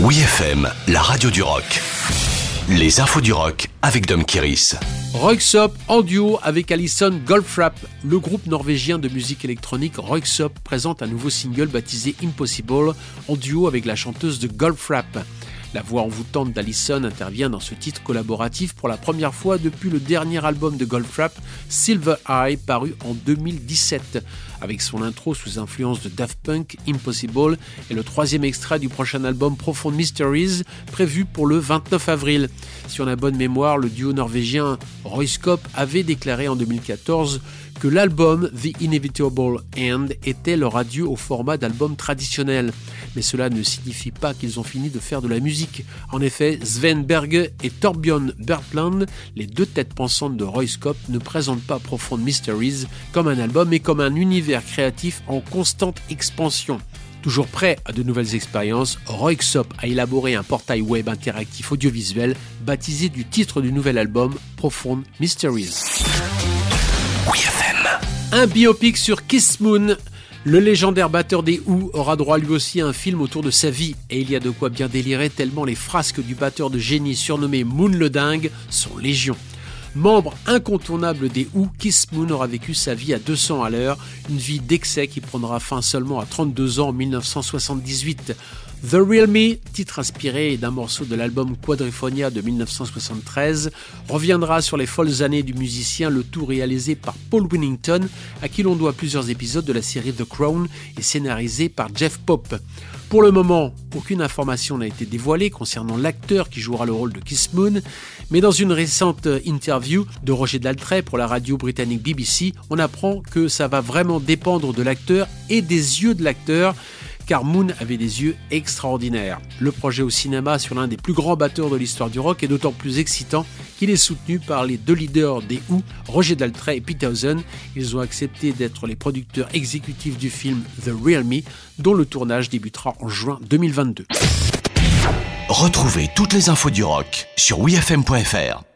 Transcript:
Oui la radio du rock. Les infos du rock avec Dom Kiris. Royksop en duo avec Alison Goldfrapp. Le groupe norvégien de musique électronique Royksop présente un nouveau single baptisé Impossible en duo avec la chanteuse de Goldfrapp. La voix envoûtante d'Alison intervient dans ce titre collaboratif pour la première fois depuis le dernier album de Goldfrapp, Silver Eye, paru en 2017. Avec son intro sous influence de Daft Punk, Impossible et le troisième extrait du prochain album Profound Mysteries, prévu pour le 29 avril. Si on a bonne mémoire, le duo norvégien Royskop avait déclaré en 2014 que l'album The Inevitable End était leur adieu au format d'album traditionnel. Mais cela ne signifie pas qu'ils ont fini de faire de la musique. En effet, Sven Berge et Torbjörn Bertland, les deux têtes pensantes de Royskop, ne présentent pas Profound Mysteries comme un album, mais comme un univers créatif en constante expansion. Toujours prêt à de nouvelles expériences, Royksop a élaboré un portail web interactif audiovisuel baptisé du titre du nouvel album Profound Mysteries. Un biopic sur Kiss Moon. Le légendaire batteur des Who aura droit lui aussi à un film autour de sa vie, et il y a de quoi bien délirer tellement les frasques du batteur de génie surnommé Moon le Dingue sont légion. Membre incontournable des Who, Kiss Moon aura vécu sa vie à 200 à l'heure, une vie d'excès qui prendra fin seulement à 32 ans en 1978. The Real Me, titre inspiré d'un morceau de l'album Quadriphonia de 1973, reviendra sur les folles années du musicien, le tout réalisé par Paul Winnington, à qui l'on doit plusieurs épisodes de la série The Crown et scénarisé par Jeff Pope. Pour le moment, aucune information n'a été dévoilée concernant l'acteur qui jouera le rôle de Kiss Moon, mais dans une récente interview de Roger Daltrey pour la radio britannique BBC, on apprend que ça va vraiment dépendre de l'acteur et des yeux de l'acteur car Moon avait des yeux extraordinaires. Le projet au cinéma sur l'un des plus grands batteurs de l'histoire du rock est d'autant plus excitant qu'il est soutenu par les deux leaders des Who, Roger Daltrey et Pete Townsend. Ils ont accepté d'être les producteurs exécutifs du film The Real Me, dont le tournage débutera en juin 2022. Retrouvez toutes les infos du rock sur wfm.fr.